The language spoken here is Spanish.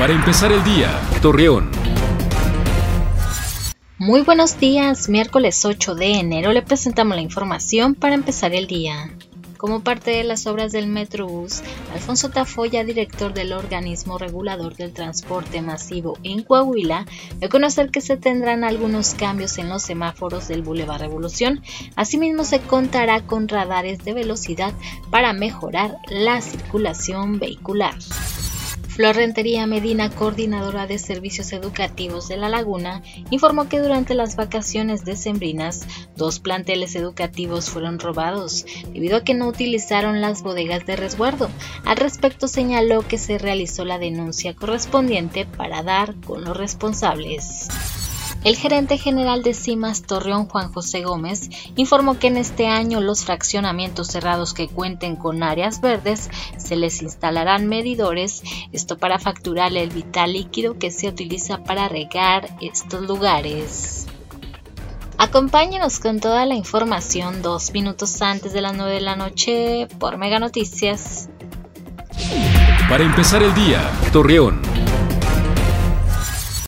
Para empezar el día, Torreón. Muy buenos días, miércoles 8 de enero le presentamos la información para empezar el día. Como parte de las obras del Metrobús, Alfonso Tafoya, director del organismo regulador del transporte masivo en Coahuila, dio conocer que se tendrán algunos cambios en los semáforos del Boulevard Revolución. Asimismo, se contará con radares de velocidad para mejorar la circulación vehicular. Flor Rentería Medina, coordinadora de servicios educativos de La Laguna, informó que durante las vacaciones decembrinas, dos planteles educativos fueron robados debido a que no utilizaron las bodegas de resguardo. Al respecto señaló que se realizó la denuncia correspondiente para dar con los responsables. El gerente general de CIMAS Torreón, Juan José Gómez, informó que en este año los fraccionamientos cerrados que cuenten con áreas verdes se les instalarán medidores, esto para facturar el vital líquido que se utiliza para regar estos lugares. Acompáñenos con toda la información dos minutos antes de las 9 de la noche por Mega Noticias. Para empezar el día, Torreón.